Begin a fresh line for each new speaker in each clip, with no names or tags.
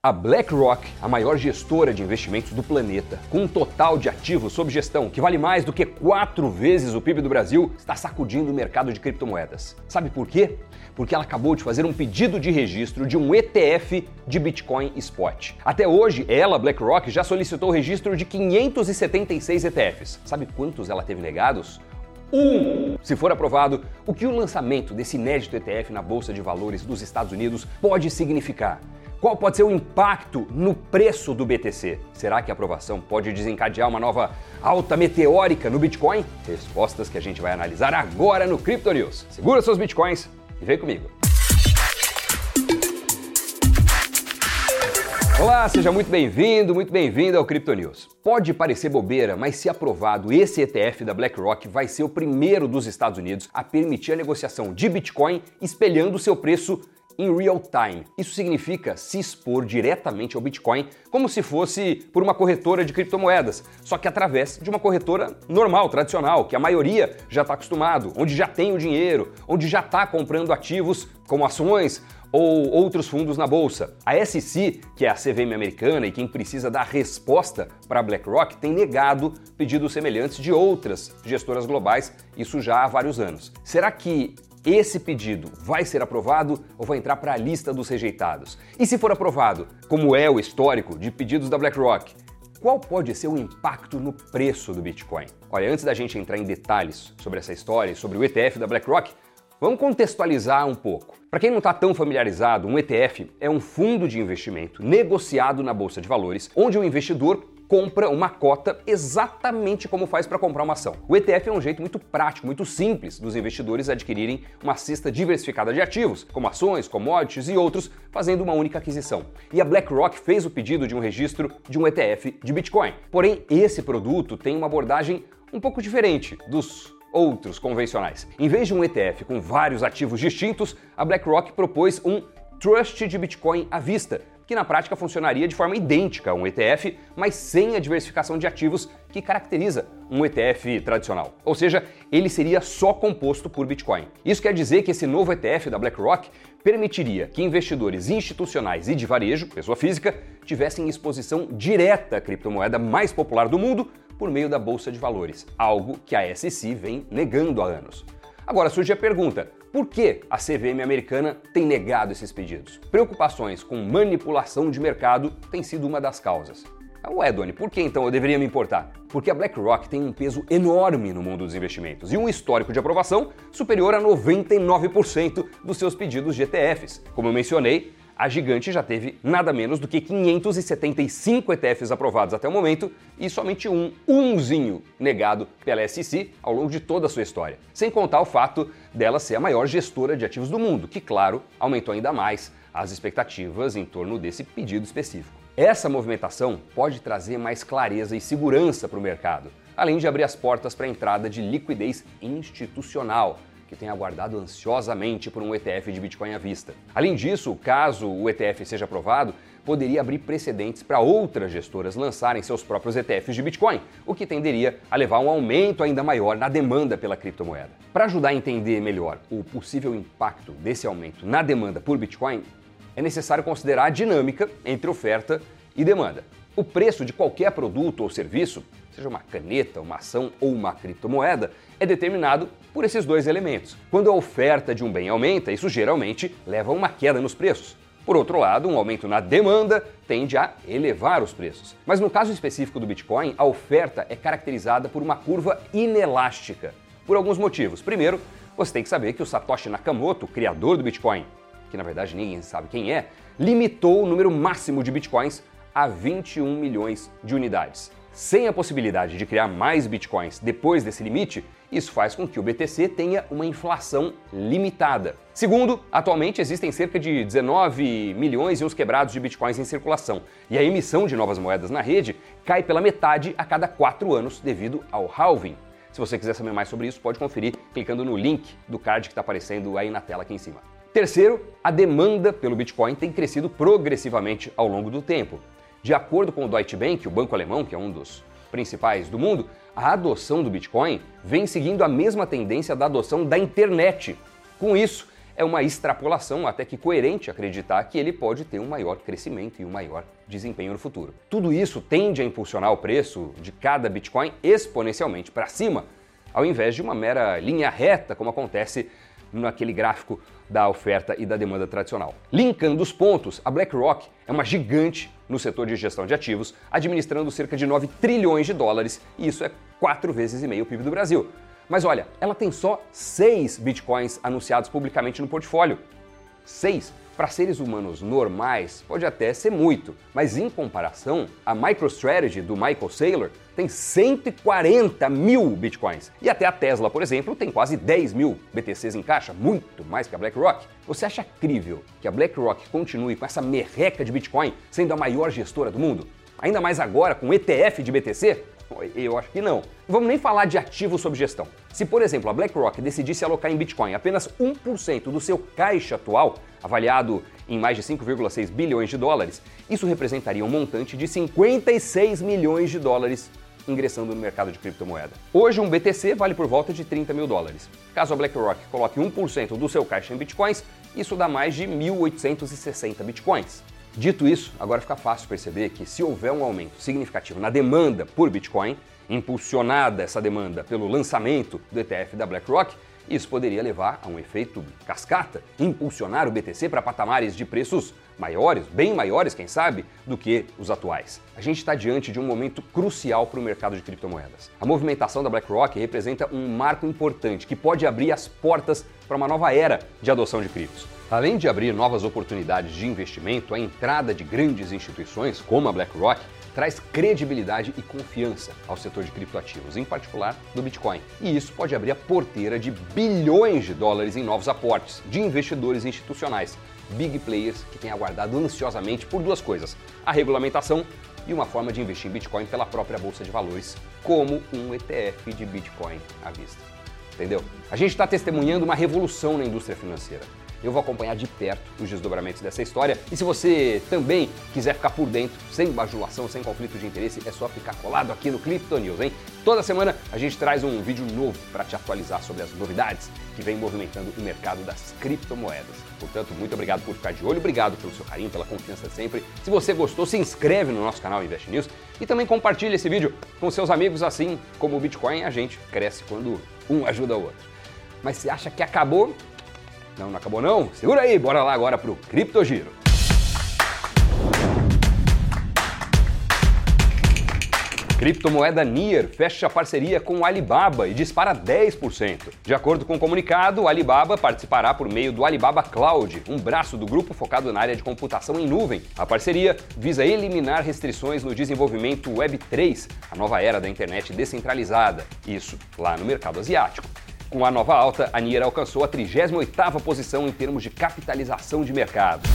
A BlackRock, a maior gestora de investimentos do planeta, com um total de ativos sob gestão que vale mais do que quatro vezes o PIB do Brasil, está sacudindo o mercado de criptomoedas. Sabe por quê? Porque ela acabou de fazer um pedido de registro de um ETF de Bitcoin Spot. Até hoje, ela, BlackRock, já solicitou o registro de 576 ETFs. Sabe quantos ela teve negados? Um! Se for aprovado, o que o lançamento desse inédito ETF na Bolsa de Valores dos Estados Unidos pode significar? Qual pode ser o impacto no preço do BTC? Será que a aprovação pode desencadear uma nova alta meteórica no Bitcoin? Respostas que a gente vai analisar agora no Crypto News. Segura seus Bitcoins e vem comigo. Olá, seja muito bem-vindo, muito bem-vindo ao Crypto News. Pode parecer bobeira, mas se aprovado, esse ETF da BlackRock vai ser o primeiro dos Estados Unidos a permitir a negociação de Bitcoin espelhando seu preço em real time. Isso significa se expor diretamente ao Bitcoin como se fosse por uma corretora de criptomoedas, só que através de uma corretora normal, tradicional, que a maioria já está acostumado, onde já tem o dinheiro, onde já está comprando ativos como ações ou outros fundos na bolsa. A SEC, que é a CVM americana e quem precisa dar resposta para a BlackRock, tem negado pedidos semelhantes de outras gestoras globais, isso já há vários anos. Será que esse pedido vai ser aprovado ou vai entrar para a lista dos rejeitados? E se for aprovado, como é o histórico de pedidos da BlackRock, qual pode ser o impacto no preço do Bitcoin? Olha, antes da gente entrar em detalhes sobre essa história e sobre o ETF da BlackRock, vamos contextualizar um pouco. Para quem não está tão familiarizado, um ETF é um fundo de investimento negociado na bolsa de valores, onde o investidor compra uma cota exatamente como faz para comprar uma ação. O ETF é um jeito muito prático, muito simples dos investidores adquirirem uma cesta diversificada de ativos, como ações, commodities e outros, fazendo uma única aquisição. E a BlackRock fez o pedido de um registro de um ETF de Bitcoin. Porém, esse produto tem uma abordagem um pouco diferente dos outros convencionais. Em vez de um ETF com vários ativos distintos, a BlackRock propôs um Trust de Bitcoin à vista, que na prática funcionaria de forma idêntica a um ETF, mas sem a diversificação de ativos que caracteriza um ETF tradicional. Ou seja, ele seria só composto por Bitcoin. Isso quer dizer que esse novo ETF da BlackRock permitiria que investidores institucionais e de varejo, pessoa física, tivessem exposição direta à criptomoeda mais popular do mundo por meio da bolsa de valores, algo que a SEC vem negando há anos. Agora surge a pergunta: por que a CVM americana tem negado esses pedidos? Preocupações com manipulação de mercado tem sido uma das causas. Ué, Doni, por que então eu deveria me importar? Porque a BlackRock tem um peso enorme no mundo dos investimentos e um histórico de aprovação superior a 99% dos seus pedidos de ETFs. Como eu mencionei, a gigante já teve nada menos do que 575 ETFs aprovados até o momento e somente um, umzinho, negado pela SEC ao longo de toda a sua história. Sem contar o fato dela ser a maior gestora de ativos do mundo, que, claro, aumentou ainda mais as expectativas em torno desse pedido específico. Essa movimentação pode trazer mais clareza e segurança para o mercado, além de abrir as portas para a entrada de liquidez institucional que tem aguardado ansiosamente por um ETF de Bitcoin à vista. Além disso, caso o ETF seja aprovado, poderia abrir precedentes para outras gestoras lançarem seus próprios ETFs de Bitcoin, o que tenderia a levar a um aumento ainda maior na demanda pela criptomoeda. Para ajudar a entender melhor o possível impacto desse aumento na demanda por Bitcoin, é necessário considerar a dinâmica entre oferta e demanda. O preço de qualquer produto ou serviço seja uma caneta, uma ação ou uma criptomoeda, é determinado por esses dois elementos. Quando a oferta de um bem aumenta, isso geralmente leva a uma queda nos preços. Por outro lado, um aumento na demanda tende a elevar os preços. Mas no caso específico do Bitcoin, a oferta é caracterizada por uma curva inelástica, por alguns motivos. Primeiro, você tem que saber que o Satoshi Nakamoto, criador do Bitcoin, que na verdade ninguém sabe quem é, limitou o número máximo de Bitcoins a 21 milhões de unidades. Sem a possibilidade de criar mais bitcoins depois desse limite, isso faz com que o BTC tenha uma inflação limitada. Segundo, atualmente existem cerca de 19 milhões e uns quebrados de bitcoins em circulação, e a emissão de novas moedas na rede cai pela metade a cada quatro anos devido ao halving. Se você quiser saber mais sobre isso, pode conferir clicando no link do card que está aparecendo aí na tela aqui em cima. Terceiro, a demanda pelo Bitcoin tem crescido progressivamente ao longo do tempo. De acordo com o Deutsche Bank, o banco alemão, que é um dos principais do mundo, a adoção do Bitcoin vem seguindo a mesma tendência da adoção da internet. Com isso, é uma extrapolação até que coerente acreditar que ele pode ter um maior crescimento e um maior desempenho no futuro. Tudo isso tende a impulsionar o preço de cada Bitcoin exponencialmente para cima, ao invés de uma mera linha reta, como acontece naquele gráfico da oferta e da demanda tradicional. Linkando os pontos, a BlackRock é uma gigante no setor de gestão de ativos, administrando cerca de 9 trilhões de dólares, e isso é quatro vezes e meio o PIB do Brasil. Mas olha, ela tem só seis bitcoins anunciados publicamente no portfólio. Seis. Para seres humanos normais, pode até ser muito, mas em comparação, a MicroStrategy do Michael Saylor tem 140 mil bitcoins. E até a Tesla, por exemplo, tem quase 10 mil BTCs em caixa, muito mais que a BlackRock. Você acha crível que a BlackRock continue com essa merreca de Bitcoin sendo a maior gestora do mundo? Ainda mais agora com ETF de BTC? Eu acho que não. Vamos nem falar de ativos sob gestão. Se, por exemplo, a BlackRock decidisse alocar em Bitcoin apenas 1% do seu caixa atual, avaliado em mais de 5,6 bilhões de dólares, isso representaria um montante de 56 milhões de dólares ingressando no mercado de criptomoeda. Hoje, um BTC vale por volta de 30 mil dólares. Caso a BlackRock coloque 1% do seu caixa em bitcoins, isso dá mais de 1.860 bitcoins. Dito isso, agora fica fácil perceber que se houver um aumento significativo na demanda por Bitcoin, impulsionada essa demanda pelo lançamento do ETF da BlackRock, isso poderia levar a um efeito cascata, impulsionar o BTC para patamares de preços maiores, bem maiores, quem sabe, do que os atuais. A gente está diante de um momento crucial para o mercado de criptomoedas. A movimentação da BlackRock representa um marco importante que pode abrir as portas para uma nova era de adoção de criptos. Além de abrir novas oportunidades de investimento, a entrada de grandes instituições como a BlackRock traz credibilidade e confiança ao setor de criptoativos, em particular do Bitcoin. E isso pode abrir a porteira de bilhões de dólares em novos aportes de investidores institucionais, big players que têm aguardado ansiosamente por duas coisas: a regulamentação e uma forma de investir em Bitcoin pela própria bolsa de valores, como um ETF de Bitcoin à vista. Entendeu? A gente está testemunhando uma revolução na indústria financeira. Eu vou acompanhar de perto os desdobramentos dessa história. E se você também quiser ficar por dentro, sem bajulação, sem conflito de interesse, é só ficar colado aqui no Crypto News, hein? Toda semana a gente traz um vídeo novo para te atualizar sobre as novidades que vem movimentando o mercado das criptomoedas. Portanto, muito obrigado por ficar de olho, obrigado pelo seu carinho, pela confiança sempre. Se você gostou, se inscreve no nosso canal Invest News e também compartilhe esse vídeo com seus amigos, assim como o Bitcoin, a gente cresce quando um ajuda o outro. Mas se acha que acabou? Não, não acabou não? Segura aí, bora lá agora pro Criptogiro. Criptomoeda Nier fecha parceria com Alibaba e dispara 10%. De acordo com o comunicado, Alibaba participará por meio do Alibaba Cloud, um braço do grupo focado na área de computação em nuvem. A parceria visa eliminar restrições no desenvolvimento Web3, a nova era da internet descentralizada, isso lá no mercado asiático. Com a nova alta, a Nier alcançou a 38ª posição em termos de capitalização de mercado.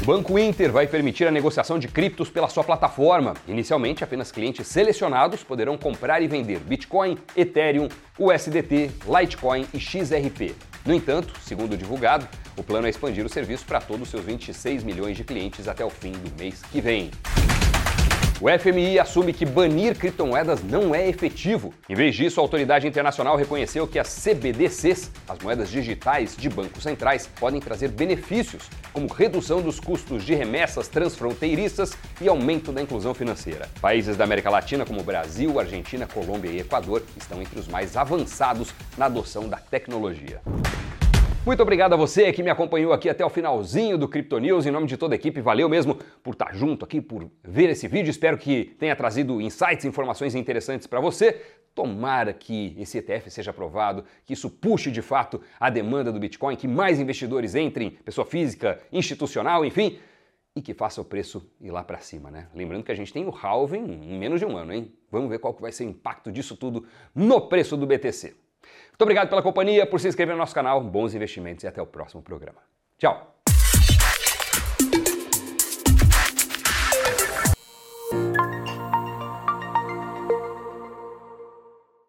O Banco Inter vai permitir a negociação de criptos pela sua plataforma. Inicialmente, apenas clientes selecionados poderão comprar e vender Bitcoin, Ethereum, USDT, Litecoin e XRP. No entanto, segundo divulgado, o plano é expandir o serviço para todos os seus 26 milhões de clientes até o fim do mês que vem. O FMI assume que banir criptomoedas não é efetivo. Em vez disso, a autoridade internacional reconheceu que as CBDCs, as moedas digitais de bancos centrais, podem trazer benefícios, como redução dos custos de remessas transfronteiriças e aumento da inclusão financeira. Países da América Latina, como Brasil, Argentina, Colômbia e Equador, estão entre os mais avançados na adoção da tecnologia. Muito obrigado a você que me acompanhou aqui até o finalzinho do Crypto News. Em nome de toda a equipe, valeu mesmo por estar junto aqui, por ver esse vídeo. Espero que tenha trazido insights, informações interessantes para você. Tomara que esse ETF seja aprovado, que isso puxe de fato a demanda do Bitcoin, que mais investidores entrem, pessoa física, institucional, enfim, e que faça o preço ir lá para cima, né? Lembrando que a gente tem o halving em menos de um ano, hein? Vamos ver qual que vai ser o impacto disso tudo no preço do BTC. Muito obrigado pela companhia, por se inscrever no nosso canal. Bons investimentos e até o próximo programa. Tchau!